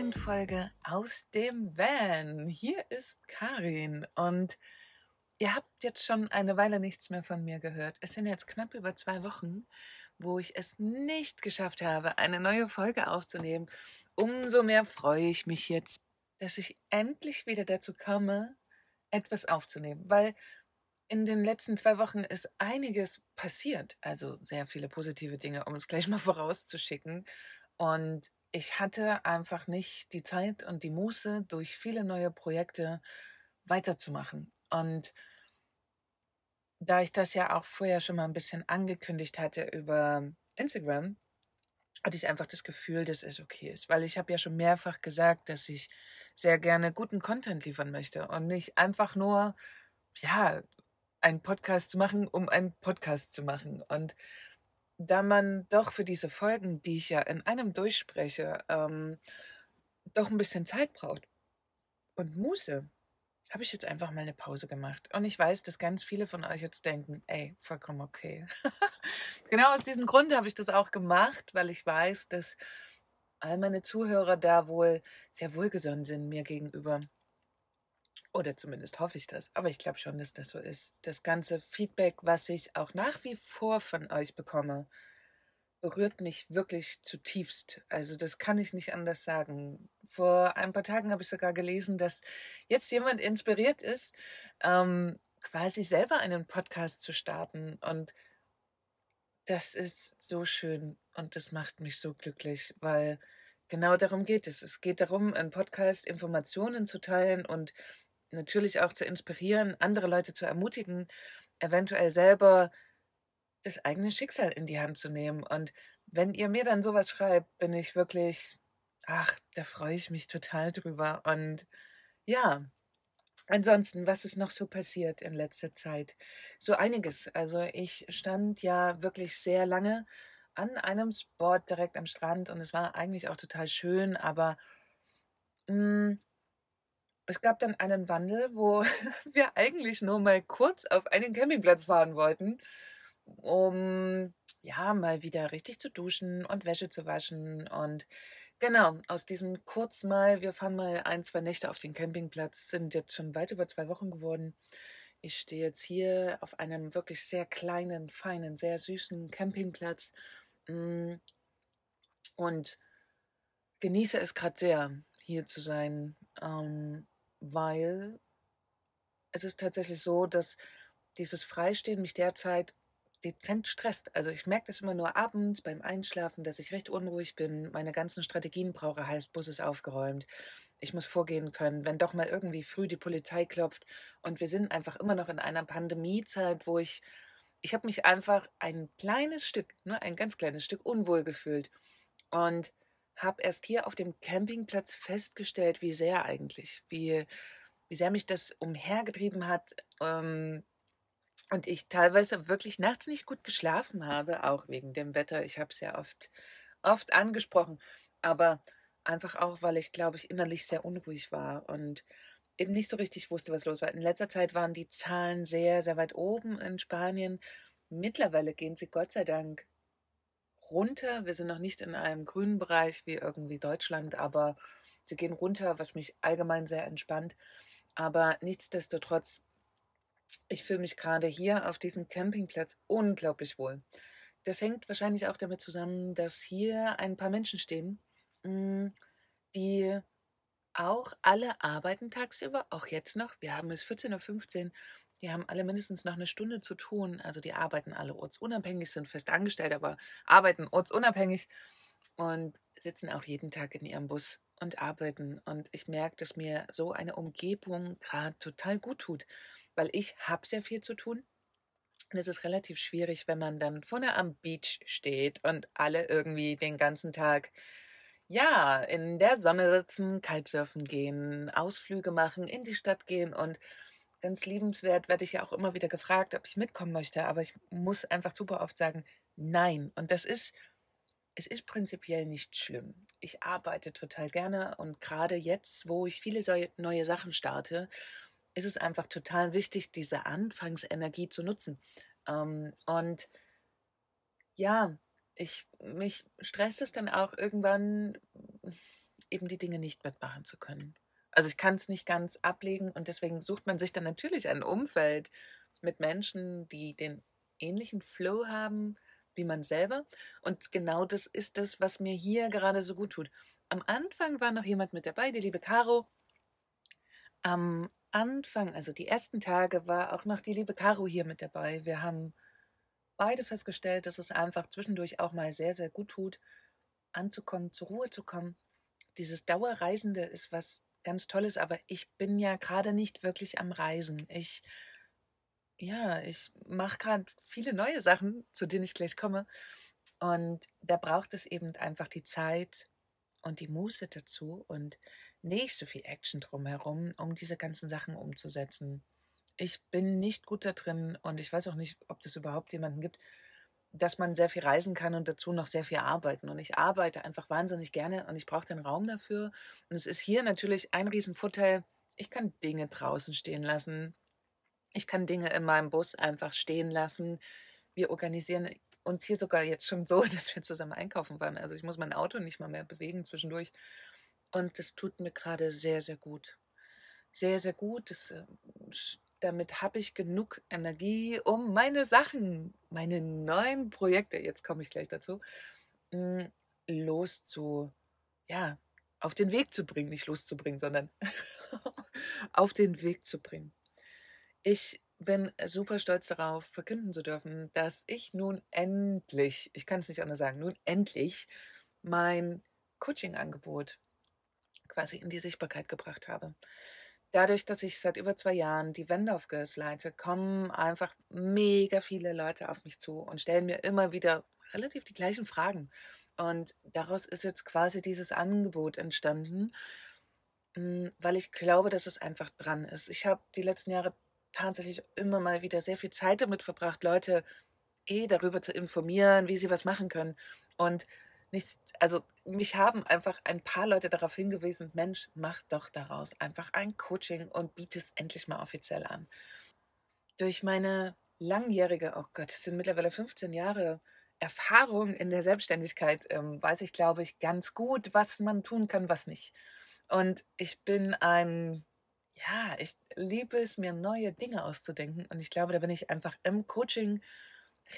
neuen Folge aus dem Van. Hier ist Karin und ihr habt jetzt schon eine Weile nichts mehr von mir gehört. Es sind jetzt knapp über zwei Wochen, wo ich es nicht geschafft habe, eine neue Folge aufzunehmen. Umso mehr freue ich mich jetzt, dass ich endlich wieder dazu komme, etwas aufzunehmen, weil in den letzten zwei Wochen ist einiges passiert. Also sehr viele positive Dinge, um es gleich mal vorauszuschicken. Und ich hatte einfach nicht die Zeit und die Muße, durch viele neue Projekte weiterzumachen. Und da ich das ja auch vorher schon mal ein bisschen angekündigt hatte über Instagram, hatte ich einfach das Gefühl, dass es okay ist, weil ich habe ja schon mehrfach gesagt, dass ich sehr gerne guten Content liefern möchte und nicht einfach nur ja, einen Podcast zu machen, um einen Podcast zu machen. Und da man doch für diese Folgen, die ich ja in einem durchspreche, ähm, doch ein bisschen Zeit braucht und Muße, habe ich jetzt einfach mal eine Pause gemacht. Und ich weiß, dass ganz viele von euch jetzt denken, ey, vollkommen okay. genau aus diesem Grund habe ich das auch gemacht, weil ich weiß, dass all meine Zuhörer da wohl sehr wohlgesonnen sind mir gegenüber. Oder zumindest hoffe ich das. Aber ich glaube schon, dass das so ist. Das ganze Feedback, was ich auch nach wie vor von euch bekomme, berührt mich wirklich zutiefst. Also das kann ich nicht anders sagen. Vor ein paar Tagen habe ich sogar gelesen, dass jetzt jemand inspiriert ist, ähm, quasi selber einen Podcast zu starten. Und das ist so schön und das macht mich so glücklich, weil genau darum geht es. Es geht darum, einen Podcast Informationen zu teilen und natürlich auch zu inspirieren, andere Leute zu ermutigen, eventuell selber das eigene Schicksal in die Hand zu nehmen. Und wenn ihr mir dann sowas schreibt, bin ich wirklich, ach, da freue ich mich total drüber. Und ja, ansonsten, was ist noch so passiert in letzter Zeit? So einiges. Also ich stand ja wirklich sehr lange an einem Spot direkt am Strand und es war eigentlich auch total schön, aber mh, hm, es gab dann einen Wandel, wo wir eigentlich nur mal kurz auf einen Campingplatz fahren wollten, um ja mal wieder richtig zu duschen und Wäsche zu waschen. Und genau, aus diesem kurz mal, wir fahren mal ein, zwei Nächte auf den Campingplatz, sind jetzt schon weit über zwei Wochen geworden. Ich stehe jetzt hier auf einem wirklich sehr kleinen, feinen, sehr süßen Campingplatz mm, und genieße es gerade sehr, hier zu sein. Ähm, weil es ist tatsächlich so, dass dieses Freistehen mich derzeit dezent stresst. Also ich merke das immer nur abends beim Einschlafen, dass ich recht unruhig bin. Meine ganzen Strategien brauche, heißt, Bus ist aufgeräumt. Ich muss vorgehen können, wenn doch mal irgendwie früh die Polizei klopft. Und wir sind einfach immer noch in einer Pandemiezeit, wo ich, ich habe mich einfach ein kleines Stück, nur ein ganz kleines Stück unwohl gefühlt. Und habe erst hier auf dem Campingplatz festgestellt, wie sehr eigentlich, wie, wie sehr mich das umhergetrieben hat. Ähm, und ich teilweise wirklich nachts nicht gut geschlafen habe, auch wegen dem Wetter. Ich habe es ja oft, oft angesprochen, aber einfach auch, weil ich, glaube ich, innerlich sehr unruhig war und eben nicht so richtig wusste, was los war. In letzter Zeit waren die Zahlen sehr, sehr weit oben in Spanien. Mittlerweile gehen sie Gott sei Dank runter. Wir sind noch nicht in einem grünen Bereich wie irgendwie Deutschland, aber sie gehen runter, was mich allgemein sehr entspannt. Aber nichtsdestotrotz, ich fühle mich gerade hier auf diesem Campingplatz unglaublich wohl. Das hängt wahrscheinlich auch damit zusammen, dass hier ein paar Menschen stehen, mm, die auch alle arbeiten tagsüber, auch jetzt noch. Wir haben es 14.15 Uhr. Die haben alle mindestens noch eine Stunde zu tun. Also die arbeiten alle ortsunabhängig, sind fest angestellt, aber arbeiten ortsunabhängig und sitzen auch jeden Tag in ihrem Bus und arbeiten. Und ich merke, dass mir so eine Umgebung gerade total gut tut, weil ich habe sehr viel zu tun. Und es ist relativ schwierig, wenn man dann vorne am Beach steht und alle irgendwie den ganzen Tag ja, in der Sonne sitzen, Kitesurfen gehen, Ausflüge machen, in die Stadt gehen und ganz liebenswert werde ich ja auch immer wieder gefragt, ob ich mitkommen möchte, aber ich muss einfach super oft sagen, nein. Und das ist, es ist prinzipiell nicht schlimm. Ich arbeite total gerne und gerade jetzt, wo ich viele neue Sachen starte, ist es einfach total wichtig, diese Anfangsenergie zu nutzen. Ähm, und ja, ich, mich stresst es dann auch irgendwann, eben die Dinge nicht mitmachen zu können. Also ich kann es nicht ganz ablegen und deswegen sucht man sich dann natürlich ein Umfeld mit Menschen, die den ähnlichen Flow haben wie man selber. Und genau das ist das, was mir hier gerade so gut tut. Am Anfang war noch jemand mit dabei, die liebe Caro. Am Anfang, also die ersten Tage, war auch noch die liebe Caro hier mit dabei. Wir haben beide festgestellt, dass es einfach zwischendurch auch mal sehr, sehr gut tut, anzukommen, zur Ruhe zu kommen. Dieses Dauerreisende ist was ganz Tolles, aber ich bin ja gerade nicht wirklich am Reisen. Ich, ja, ich mache gerade viele neue Sachen, zu denen ich gleich komme. Und da braucht es eben einfach die Zeit und die Muße dazu und nicht so viel Action drumherum, um diese ganzen Sachen umzusetzen. Ich bin nicht gut da drin und ich weiß auch nicht, ob das überhaupt jemanden gibt, dass man sehr viel reisen kann und dazu noch sehr viel arbeiten. Und ich arbeite einfach wahnsinnig gerne und ich brauche den Raum dafür. Und es ist hier natürlich ein Riesenvorteil. Ich kann Dinge draußen stehen lassen. Ich kann Dinge in meinem Bus einfach stehen lassen. Wir organisieren uns hier sogar jetzt schon so, dass wir zusammen einkaufen waren. Also ich muss mein Auto nicht mal mehr bewegen zwischendurch. Und das tut mir gerade sehr, sehr gut. Sehr, sehr gut. Das äh, damit habe ich genug Energie, um meine Sachen, meine neuen Projekte, jetzt komme ich gleich dazu, hm, loszu, ja, auf den Weg zu bringen, nicht loszubringen, sondern auf den Weg zu bringen. Ich bin super stolz darauf, verkünden zu dürfen, dass ich nun endlich, ich kann es nicht anders sagen, nun endlich mein Coaching-Angebot quasi in die Sichtbarkeit gebracht habe dadurch, dass ich seit über zwei Jahren die Wende of Girls leite, kommen einfach mega viele Leute auf mich zu und stellen mir immer wieder relativ die gleichen Fragen. Und daraus ist jetzt quasi dieses Angebot entstanden, hm, weil ich glaube, dass es einfach dran ist. Ich habe die letzten Jahre tatsächlich immer mal wieder sehr viel Zeit damit verbracht, Leute eh darüber zu informieren, wie sie was machen können. Und nichts, also mich haben einfach ein paar Leute darauf hingewiesen, Mensch, mach doch daraus einfach ein Coaching und biete es endlich mal offiziell an. Durch meine langjährige, oh Gott, es sind mittlerweile 15 Jahre Erfahrung in der Selbstständigkeit, ähm, weiß ich, glaube ich, ganz gut, was man tun kann, was nicht. Und ich bin ein, ja, ich liebe es, mir neue Dinge auszudenken. Und ich glaube, da bin ich einfach im Coaching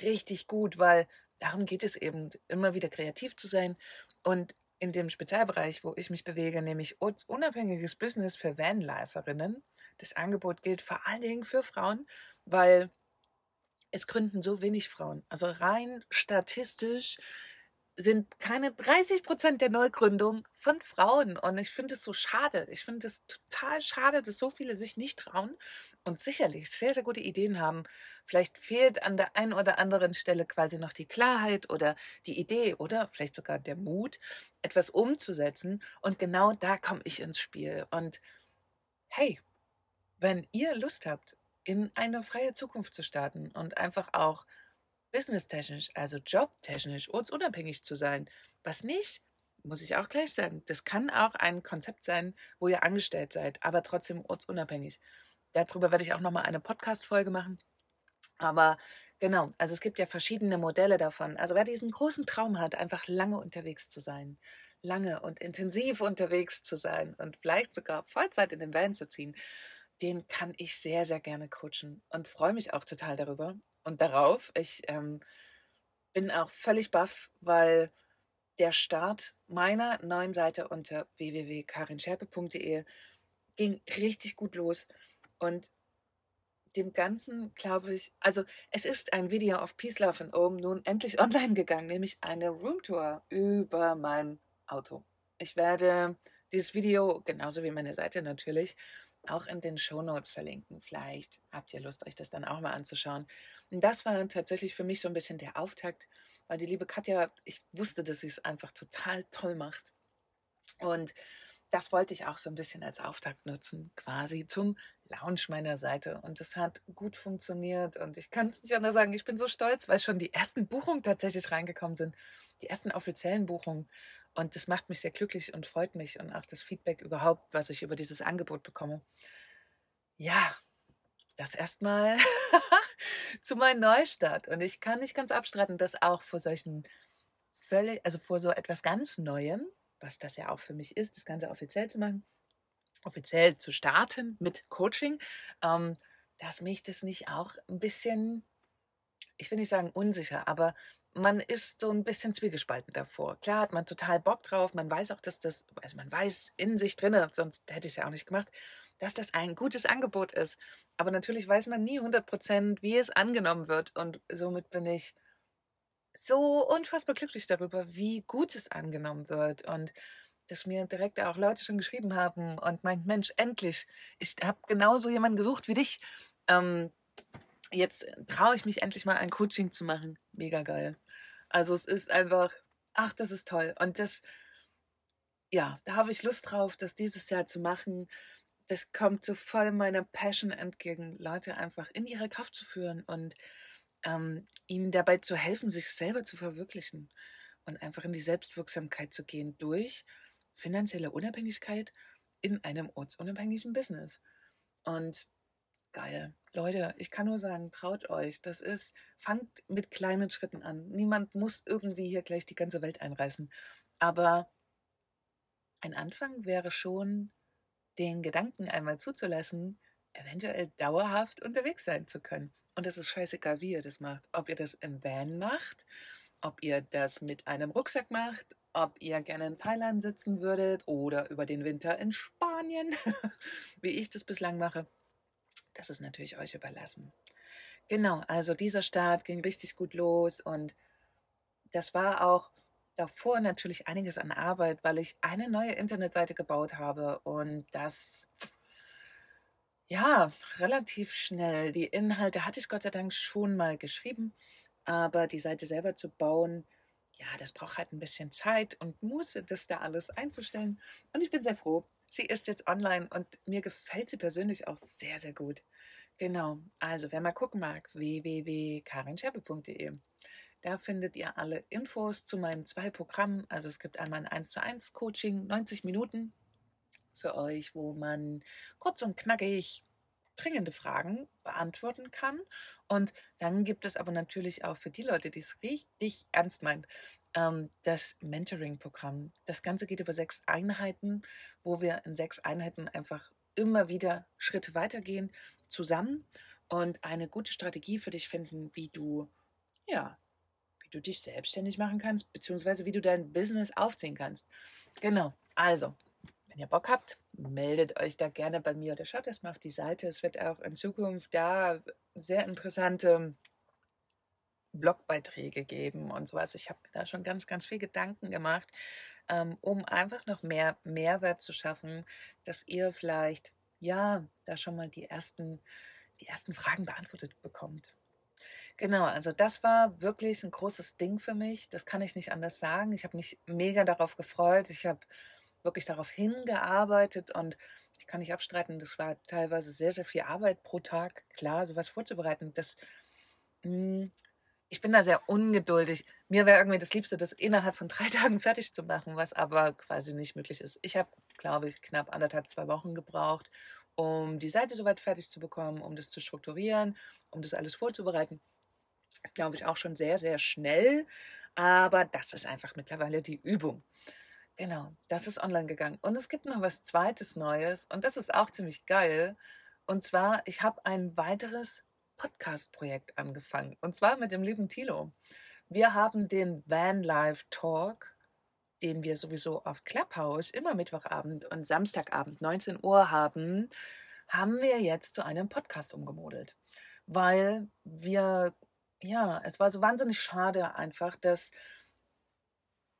richtig gut, weil darum geht es eben, immer wieder kreativ zu sein. Und in dem Spezialbereich, wo ich mich bewege, nämlich unabhängiges Business für Vanliferinnen, das Angebot gilt vor allen Dingen für Frauen, weil es gründen so wenig Frauen. Also rein statistisch sind keine 30 Prozent der Neugründung von Frauen. Und ich finde es so schade. Ich finde es total schade, dass so viele sich nicht trauen und sicherlich sehr, sehr gute Ideen haben. Vielleicht fehlt an der einen oder anderen Stelle quasi noch die Klarheit oder die Idee oder vielleicht sogar der Mut, etwas umzusetzen. Und genau da komme ich ins Spiel. Und hey, wenn ihr Lust habt, in eine freie Zukunft zu starten und einfach auch businesstechnisch, also jobtechnisch, ortsunabhängig zu sein. Was nicht, muss ich auch gleich sagen, das kann auch ein Konzept sein, wo ihr angestellt seid, aber trotzdem ortsunabhängig. Darüber werde ich auch nochmal eine Podcast-Folge machen. Aber genau, also es gibt ja verschiedene Modelle davon. Also wer diesen großen Traum hat, einfach lange unterwegs zu sein, lange und intensiv unterwegs zu sein und vielleicht sogar Vollzeit in den Van zu ziehen, den kann ich sehr, sehr gerne coachen und freue mich auch total darüber und darauf. Ich ähm, bin auch völlig baff, weil der Start meiner neuen Seite unter www.karinscherpe.de ging richtig gut los. Und dem Ganzen glaube ich, also es ist ein Video auf Peace Love and Ohm nun endlich online gegangen, nämlich eine Roomtour über mein Auto. Ich werde dieses Video, genauso wie meine Seite natürlich, auch in den Shownotes verlinken. Vielleicht habt ihr Lust, euch das dann auch mal anzuschauen. Und das war tatsächlich für mich so ein bisschen der Auftakt, weil die liebe Katja, ich wusste, dass sie es einfach total toll macht. Und das wollte ich auch so ein bisschen als Auftakt nutzen, quasi zum Launch meiner Seite. Und es hat gut funktioniert. Und ich kann es nicht anders sagen, ich bin so stolz, weil schon die ersten Buchungen tatsächlich reingekommen sind. Die ersten offiziellen Buchungen. Und das macht mich sehr glücklich und freut mich und auch das Feedback überhaupt, was ich über dieses Angebot bekomme. Ja, das erstmal zu meinem Neustart. Und ich kann nicht ganz abstreiten, dass auch vor solchen völlig, also vor so etwas ganz Neuem, was das ja auch für mich ist, das Ganze offiziell zu machen, offiziell zu starten mit Coaching, ähm, dass mich das nicht auch ein bisschen, ich will nicht sagen unsicher, aber man ist so ein bisschen zwiegespalten davor. Klar hat man total Bock drauf, man weiß auch, dass das, also man weiß in sich drinne, sonst hätte ich es ja auch nicht gemacht, dass das ein gutes Angebot ist. Aber natürlich weiß man nie 100 Prozent, wie es angenommen wird. Und somit bin ich so unfassbar glücklich darüber, wie gut es angenommen wird. Und dass mir direkt auch Leute schon geschrieben haben und meint, Mensch, endlich, ich habe genauso jemanden gesucht wie dich. Ähm, jetzt traue ich mich endlich mal ein Coaching zu machen. Mega geil. Also es ist einfach, ach, das ist toll. Und das, ja, da habe ich Lust drauf, das dieses Jahr zu machen das kommt so voll meiner Passion entgegen, Leute einfach in ihre Kraft zu führen und ähm, ihnen dabei zu helfen, sich selber zu verwirklichen und einfach in die Selbstwirksamkeit zu gehen durch finanzielle Unabhängigkeit in einem ortsunabhängigen Business. Und geil. Leute, ich kann nur sagen, traut euch. Das ist, fangt mit kleinen Schritten an. Niemand muss irgendwie hier gleich die ganze Welt einreißen. Aber ein Anfang wäre schon den Gedanken einmal zuzulassen, eventuell dauerhaft unterwegs sein zu können. Und es ist scheißegal, wie ihr das macht. Ob ihr das im Van macht, ob ihr das mit einem Rucksack macht, ob ihr gerne in Thailand sitzen würdet oder über den Winter in Spanien, wie ich das bislang mache. Das ist natürlich euch überlassen. Genau, also dieser Start ging richtig gut los und das war auch davor natürlich einiges an Arbeit, weil ich eine neue Internetseite gebaut habe und das ja relativ schnell. Die Inhalte hatte ich Gott sei Dank schon mal geschrieben, aber die Seite selber zu bauen, ja, das braucht halt ein bisschen Zeit und Muße, das da alles einzustellen. Und ich bin sehr froh. Sie ist jetzt online und mir gefällt sie persönlich auch sehr, sehr gut. Genau, also wer mal gucken mag, www.karinscherbe.de. Da findet ihr alle Infos zu meinen zwei Programmen. Also es gibt einmal ein 1 zu 1 Coaching, 90 Minuten für euch, wo man kurz und knackig dringende Fragen beantworten kann. Und dann gibt es aber natürlich auch für die Leute, die es richtig ernst meint, ähm, das Mentoring-Programm. Das Ganze geht über sechs Einheiten, wo wir in sechs Einheiten einfach immer wieder Schritte weitergehen zusammen und eine gute Strategie für dich finden, wie du ja du dich selbstständig machen kannst, beziehungsweise wie du dein Business aufziehen kannst. Genau, also, wenn ihr Bock habt, meldet euch da gerne bei mir oder schaut erstmal auf die Seite. Es wird auch in Zukunft da sehr interessante Blogbeiträge geben und sowas. Ich habe da schon ganz, ganz viel Gedanken gemacht, ähm, um einfach noch mehr Mehrwert zu schaffen, dass ihr vielleicht, ja, da schon mal die ersten, die ersten Fragen beantwortet bekommt. Genau, also das war wirklich ein großes Ding für mich. Das kann ich nicht anders sagen. Ich habe mich mega darauf gefreut. Ich habe wirklich darauf hingearbeitet und ich kann nicht abstreiten, das war teilweise sehr, sehr viel Arbeit pro Tag, klar, sowas vorzubereiten. Das, hm, ich bin da sehr ungeduldig. Mir wäre irgendwie das Liebste, das innerhalb von drei Tagen fertig zu machen, was aber quasi nicht möglich ist. Ich habe, glaube ich, knapp anderthalb, zwei Wochen gebraucht, um die Seite soweit fertig zu bekommen, um das zu strukturieren, um das alles vorzubereiten. Ist, glaube ich, auch schon sehr, sehr schnell. Aber das ist einfach mittlerweile die Übung. Genau, das ist online gegangen. Und es gibt noch was zweites Neues und das ist auch ziemlich geil. Und zwar, ich habe ein weiteres Podcast-Projekt angefangen. Und zwar mit dem lieben Tilo. Wir haben den Van Life Talk, den wir sowieso auf Clubhouse immer Mittwochabend und Samstagabend 19 Uhr haben, haben wir jetzt zu einem Podcast umgemodelt. Weil wir ja, es war so wahnsinnig schade einfach, dass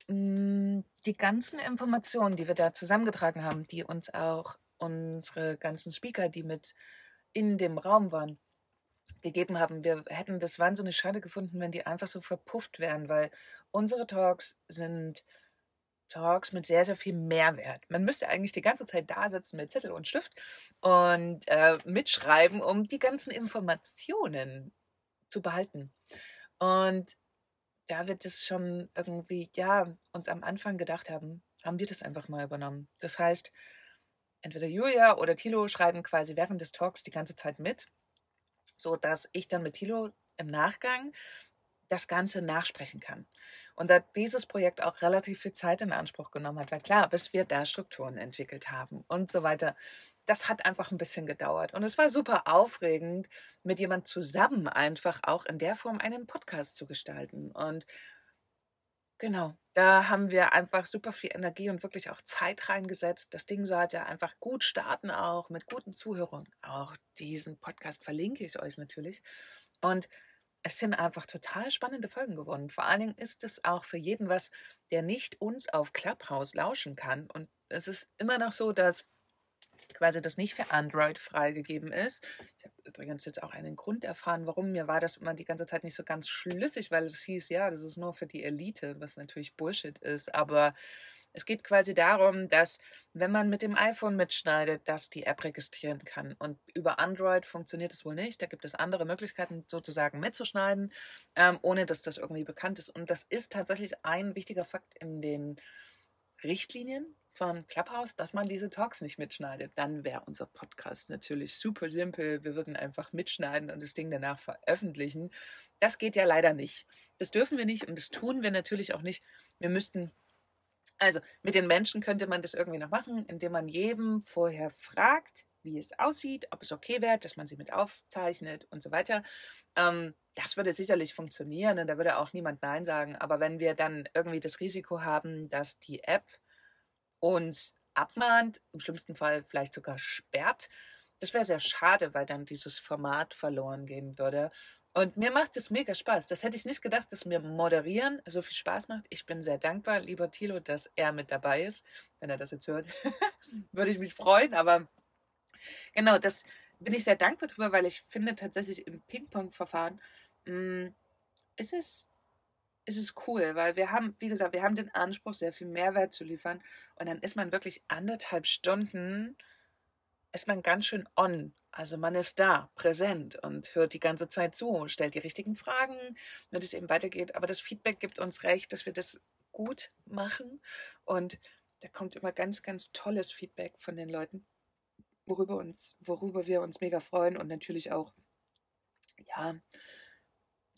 die ganzen Informationen, die wir da zusammengetragen haben, die uns auch unsere ganzen Speaker, die mit in dem Raum waren, gegeben haben. Wir hätten das wahnsinnig schade gefunden, wenn die einfach so verpufft wären, weil unsere Talks sind Talks mit sehr, sehr viel Mehrwert. Man müsste eigentlich die ganze Zeit da sitzen mit Zettel und Stift und äh, mitschreiben, um die ganzen Informationen zu behalten. Und da wird es schon irgendwie, ja, uns am Anfang gedacht haben, haben wir das einfach mal übernommen. Das heißt, entweder Julia oder Tilo schreiben quasi während des Talks die ganze Zeit mit, so dass ich dann mit Tilo im Nachgang das Ganze nachsprechen kann. Und da dieses Projekt auch relativ viel Zeit in Anspruch genommen hat, weil klar, bis wir da Strukturen entwickelt haben und so weiter, das hat einfach ein bisschen gedauert. Und es war super aufregend, mit jemand zusammen einfach auch in der Form einen Podcast zu gestalten. Und genau, da haben wir einfach super viel Energie und wirklich auch Zeit reingesetzt. Das Ding sollte einfach gut starten, auch mit guten Zuhörern. Auch diesen Podcast verlinke ich euch natürlich. Und es sind einfach total spannende Folgen geworden. Vor allen Dingen ist es auch für jeden was, der nicht uns auf Clubhouse lauschen kann. Und es ist immer noch so, dass quasi das nicht für Android freigegeben ist. Ich habe übrigens jetzt auch einen Grund erfahren, warum. Mir war das immer die ganze Zeit nicht so ganz schlüssig, weil es hieß, ja, das ist nur für die Elite, was natürlich Bullshit ist. Aber es geht quasi darum, dass wenn man mit dem iPhone mitschneidet, dass die App registrieren kann. Und über Android funktioniert es wohl nicht. Da gibt es andere Möglichkeiten, sozusagen mitzuschneiden, ähm, ohne dass das irgendwie bekannt ist. Und das ist tatsächlich ein wichtiger Fakt in den Richtlinien von Clubhouse, dass man diese Talks nicht mitschneidet. Dann wäre unser Podcast natürlich super simpel. Wir würden einfach mitschneiden und das Ding danach veröffentlichen. Das geht ja leider nicht. Das dürfen wir nicht und das tun wir natürlich auch nicht. Wir müssten also mit den Menschen könnte man das irgendwie noch machen, indem man jedem vorher fragt, wie es aussieht, ob es okay wäre, dass man sie mit aufzeichnet und so weiter. Ähm, das würde sicherlich funktionieren und da würde auch niemand Nein sagen. Aber wenn wir dann irgendwie das Risiko haben, dass die App uns abmahnt, im schlimmsten Fall vielleicht sogar sperrt, das wäre sehr schade, weil dann dieses Format verloren gehen würde. Und mir macht es mega Spaß. Das hätte ich nicht gedacht, dass mir Moderieren so viel Spaß macht. Ich bin sehr dankbar, lieber Thilo, dass er mit dabei ist. Wenn er das jetzt hört, würde ich mich freuen. Aber genau, das bin ich sehr dankbar drüber, weil ich finde tatsächlich im Ping-Pong-Verfahren hm, ist es ist es cool, weil wir haben, wie gesagt, wir haben den Anspruch, sehr viel Mehrwert zu liefern. Und dann ist man wirklich anderthalb Stunden, ist man ganz schön on also man ist da, präsent und hört die ganze Zeit zu, stellt die richtigen Fragen, wenn es eben weitergeht. Aber das Feedback gibt uns recht, dass wir das gut machen. Und da kommt immer ganz, ganz tolles Feedback von den Leuten, worüber, uns, worüber wir uns mega freuen und natürlich auch, ja,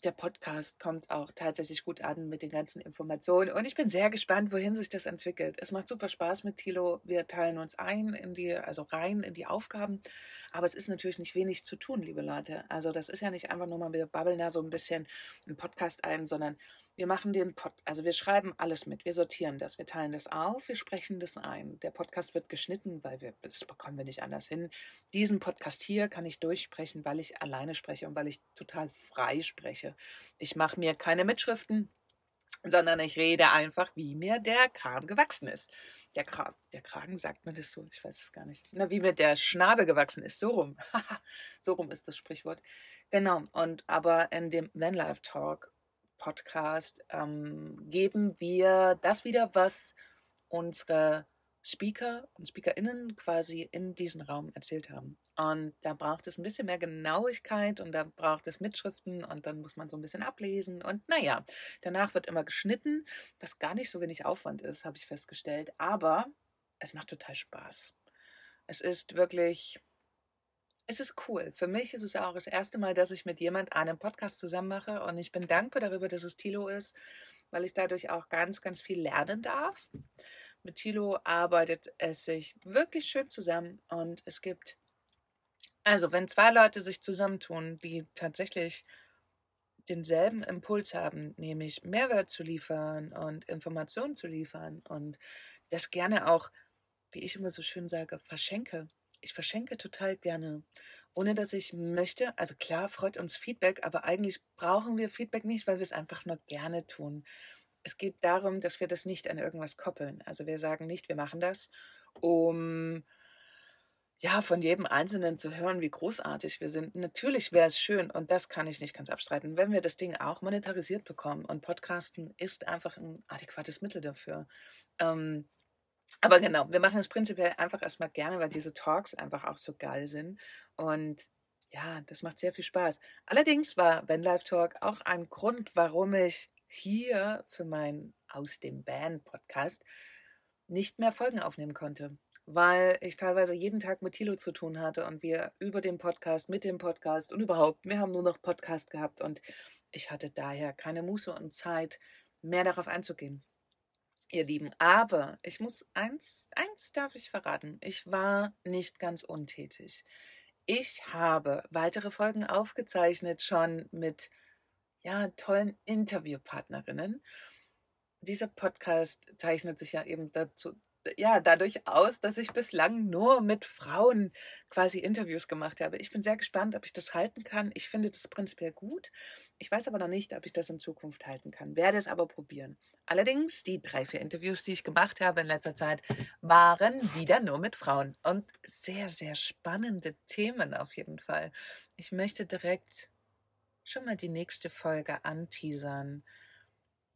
der Podcast kommt auch tatsächlich gut an mit den ganzen Informationen. Und ich bin sehr gespannt, wohin sich das entwickelt. Es macht super Spaß mit Thilo. Wir teilen uns ein in die, also rein in die Aufgaben. Aber es ist natürlich nicht wenig zu tun, liebe Leute. Also das ist ja nicht einfach nur mal, wir babbeln da so ein bisschen einen Podcast ein, sondern wir machen den Pod, also wir schreiben alles mit, wir sortieren das, wir teilen das auf, wir sprechen das ein. Der Podcast wird geschnitten, weil wir, das bekommen wir nicht anders hin. Diesen Podcast hier kann ich durchsprechen, weil ich alleine spreche und weil ich total frei spreche. Ich mache mir keine Mitschriften, sondern ich rede einfach, wie mir der Kram gewachsen ist. Der, Kram, der Kragen, sagt man das so? Ich weiß es gar nicht. Na, wie mir der Schnabel gewachsen ist, so rum. so rum ist das Sprichwort. Genau, und aber in dem Vanlife Talk Podcast ähm, geben wir das wieder, was unsere Speaker und SpeakerInnen quasi in diesem Raum erzählt haben. Und da braucht es ein bisschen mehr Genauigkeit und da braucht es Mitschriften und dann muss man so ein bisschen ablesen. Und naja, danach wird immer geschnitten, was gar nicht so wenig Aufwand ist, habe ich festgestellt. Aber es macht total Spaß. Es ist wirklich es ist cool. Für mich ist es auch das erste Mal, dass ich mit jemand einen Podcast zusammen mache und ich bin dankbar darüber, dass es Tilo ist, weil ich dadurch auch ganz, ganz viel lernen darf. Mit Tilo arbeitet es sich wirklich schön zusammen und es gibt, also wenn zwei Leute sich zusammentun, die tatsächlich denselben Impuls haben, nämlich Mehrwert zu liefern und Informationen zu liefern und das gerne auch, wie ich immer so schön sage, verschenke ich verschenke total gerne, ohne dass ich möchte. Also klar freut uns Feedback, aber eigentlich brauchen wir Feedback nicht, weil wir es einfach nur gerne tun. Es geht darum, dass wir das nicht an irgendwas koppeln. Also wir sagen nicht, wir machen das, um ja, von jedem Einzelnen zu hören, wie großartig wir sind. Natürlich wäre es schön, und das kann ich nicht ganz abstreiten, wenn wir das Ding auch monetarisiert bekommen. Und Podcasten ist einfach ein adäquates Mittel dafür. Ähm, aber genau, wir machen es prinzipiell einfach erstmal gerne, weil diese Talks einfach auch so geil sind. Und ja, das macht sehr viel Spaß. Allerdings war Vanlife Talk auch ein Grund, warum ich hier für meinen Aus dem Band Podcast nicht mehr Folgen aufnehmen konnte, weil ich teilweise jeden Tag mit Tilo zu tun hatte und wir über den Podcast, mit dem Podcast und überhaupt, wir haben nur noch Podcast gehabt und ich hatte daher keine Muße und Zeit, mehr darauf einzugehen. Ihr Lieben, aber ich muss eins, eins darf ich verraten. Ich war nicht ganz untätig. Ich habe weitere Folgen aufgezeichnet, schon mit ja, tollen Interviewpartnerinnen. Dieser Podcast zeichnet sich ja eben dazu, ja, dadurch aus, dass ich bislang nur mit Frauen quasi Interviews gemacht habe. Ich bin sehr gespannt, ob ich das halten kann. Ich finde das prinzipiell gut. Ich weiß aber noch nicht, ob ich das in Zukunft halten kann. Werde es aber probieren. Allerdings, die drei, vier Interviews, die ich gemacht habe in letzter Zeit, waren wieder nur mit Frauen. Und sehr, sehr spannende Themen auf jeden Fall. Ich möchte direkt schon mal die nächste Folge anteasern.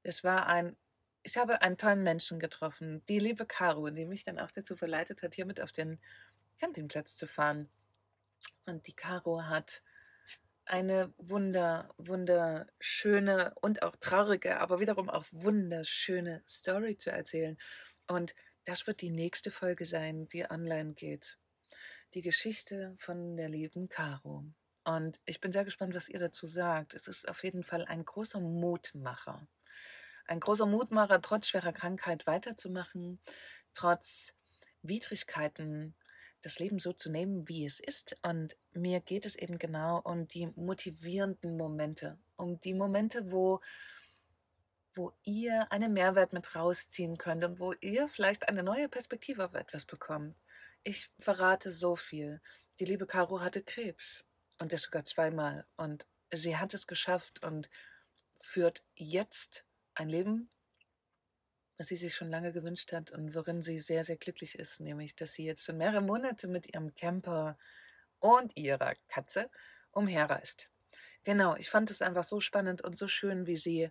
Es war ein ich habe einen tollen Menschen getroffen, die liebe Caro, die mich dann auch dazu verleitet hat, hier mit auf den Campingplatz zu fahren. Und die Caro hat eine wunder, wunderschöne und auch traurige, aber wiederum auch wunderschöne Story zu erzählen. Und das wird die nächste Folge sein, die online geht. Die Geschichte von der lieben Caro. Und ich bin sehr gespannt, was ihr dazu sagt. Es ist auf jeden Fall ein großer Mutmacher ein großer Mutmacher, trotz schwerer Krankheit weiterzumachen, trotz Widrigkeiten das Leben so zu nehmen, wie es ist. Und mir geht es eben genau um die motivierenden Momente, um die Momente, wo, wo ihr einen Mehrwert mit rausziehen könnt und wo ihr vielleicht eine neue Perspektive auf etwas bekommt. Ich verrate so viel. Die liebe Caro hatte Krebs und das sogar zweimal. Und sie hat es geschafft und führt jetzt ein Leben, was sie sich schon lange gewünscht hat und worin sie sehr, sehr glücklich ist, nämlich dass sie jetzt schon mehrere Monate mit ihrem Camper und ihrer Katze umherreist. Genau, ich fand es einfach so spannend und so schön, wie sie,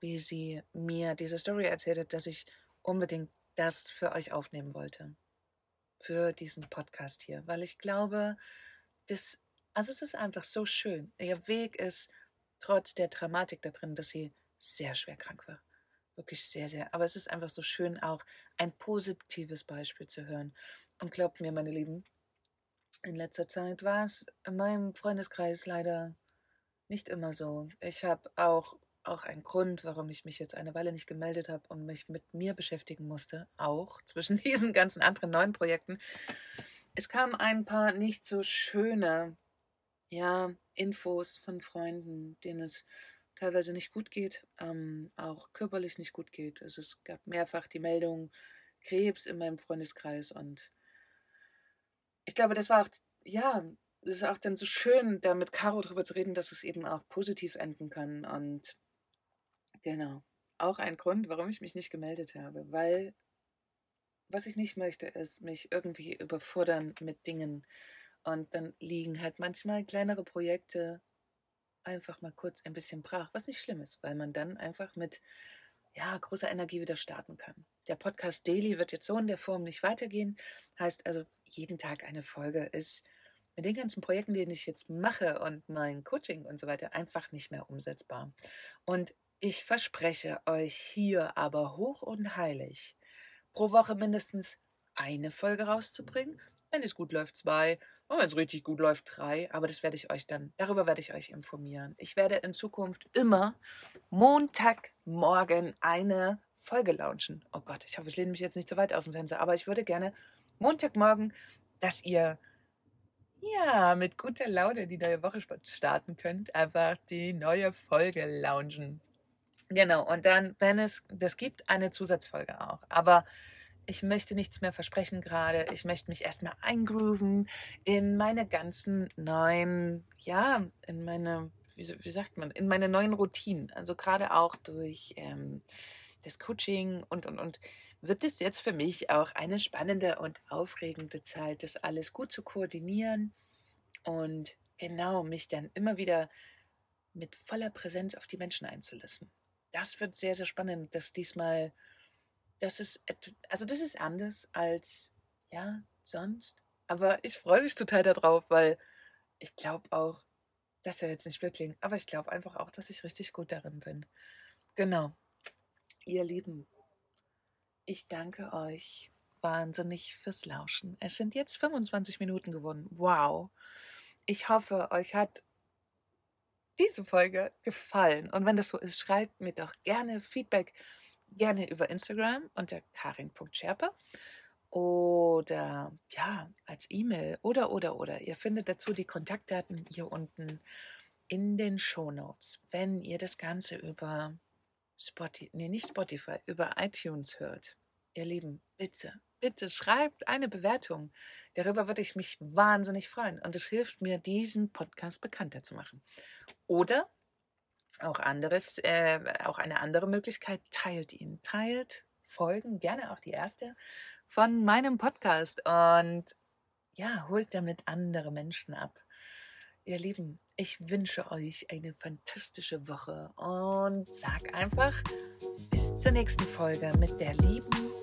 wie sie mir diese Story erzählt hat, dass ich unbedingt das für euch aufnehmen wollte. Für diesen Podcast hier, weil ich glaube, das, also es ist einfach so schön. Ihr Weg ist trotz der Dramatik da drin, dass sie sehr schwer krank war. Wirklich sehr, sehr. Aber es ist einfach so schön, auch ein positives Beispiel zu hören. Und glaubt mir, meine Lieben, in letzter Zeit war es in meinem Freundeskreis leider nicht immer so. Ich habe auch, auch einen Grund, warum ich mich jetzt eine Weile nicht gemeldet habe und mich mit mir beschäftigen musste, auch zwischen diesen ganzen anderen neuen Projekten. Es kamen ein paar nicht so schöne ja, Infos von Freunden, denen es teilweise nicht gut geht, ähm, auch körperlich nicht gut geht. Also es gab mehrfach die Meldung Krebs in meinem Freundeskreis und ich glaube, das war auch, ja, das ist auch dann so schön, da mit Caro drüber zu reden, dass es eben auch positiv enden kann und genau, auch ein Grund, warum ich mich nicht gemeldet habe, weil was ich nicht möchte, ist mich irgendwie überfordern mit Dingen und dann liegen halt manchmal kleinere Projekte einfach mal kurz ein bisschen brach, was nicht schlimm ist, weil man dann einfach mit ja, großer Energie wieder starten kann. Der Podcast Daily wird jetzt so in der Form nicht weitergehen. Heißt also, jeden Tag eine Folge ist mit den ganzen Projekten, die ich jetzt mache und mein Coaching und so weiter einfach nicht mehr umsetzbar. Und ich verspreche euch hier aber hoch und heilig, pro Woche mindestens eine Folge rauszubringen wenn es gut läuft, zwei. Und wenn es richtig gut läuft, drei. Aber das werde ich euch dann, darüber werde ich euch informieren. Ich werde in Zukunft immer Montagmorgen eine Folge launchen. Oh Gott, ich hoffe, ich lehne mich jetzt nicht so weit aus dem Fenster, aber ich würde gerne Montagmorgen, dass ihr ja mit guter Laune die neue Woche starten könnt, einfach die neue Folge launchen. Genau, und dann, wenn es das gibt, eine Zusatzfolge auch. Aber ich möchte nichts mehr versprechen gerade. Ich möchte mich erstmal eingrooven in meine ganzen neuen, ja, in meine, wie, wie sagt man, in meine neuen Routinen. Also gerade auch durch ähm, das Coaching und, und, und wird es jetzt für mich auch eine spannende und aufregende Zeit, das alles gut zu koordinieren und genau mich dann immer wieder mit voller Präsenz auf die Menschen einzulassen. Das wird sehr, sehr spannend, das diesmal das ist, also das ist anders als, ja, sonst. Aber ich freue mich total darauf, weil ich glaube auch, dass er jetzt nicht blöd klingt, aber ich glaube einfach auch, dass ich richtig gut darin bin. Genau. Ihr Lieben, ich danke euch wahnsinnig fürs Lauschen. Es sind jetzt 25 Minuten geworden. Wow. Ich hoffe, euch hat diese Folge gefallen. Und wenn das so ist, schreibt mir doch gerne Feedback, gerne über Instagram unter karin.scherpe oder ja, als E-Mail oder oder oder. Ihr findet dazu die Kontaktdaten hier unten in den Show Notes. Wenn ihr das Ganze über Spotify, nee, nicht Spotify, über iTunes hört. Ihr Lieben, bitte, bitte schreibt eine Bewertung. Darüber würde ich mich wahnsinnig freuen und es hilft mir, diesen Podcast bekannter zu machen. Oder auch anderes, äh, auch eine andere Möglichkeit, teilt ihn. Teilt Folgen, gerne auch die erste, von meinem Podcast und ja, holt damit andere Menschen ab. Ihr Lieben, ich wünsche euch eine fantastische Woche und sag einfach bis zur nächsten Folge mit der lieben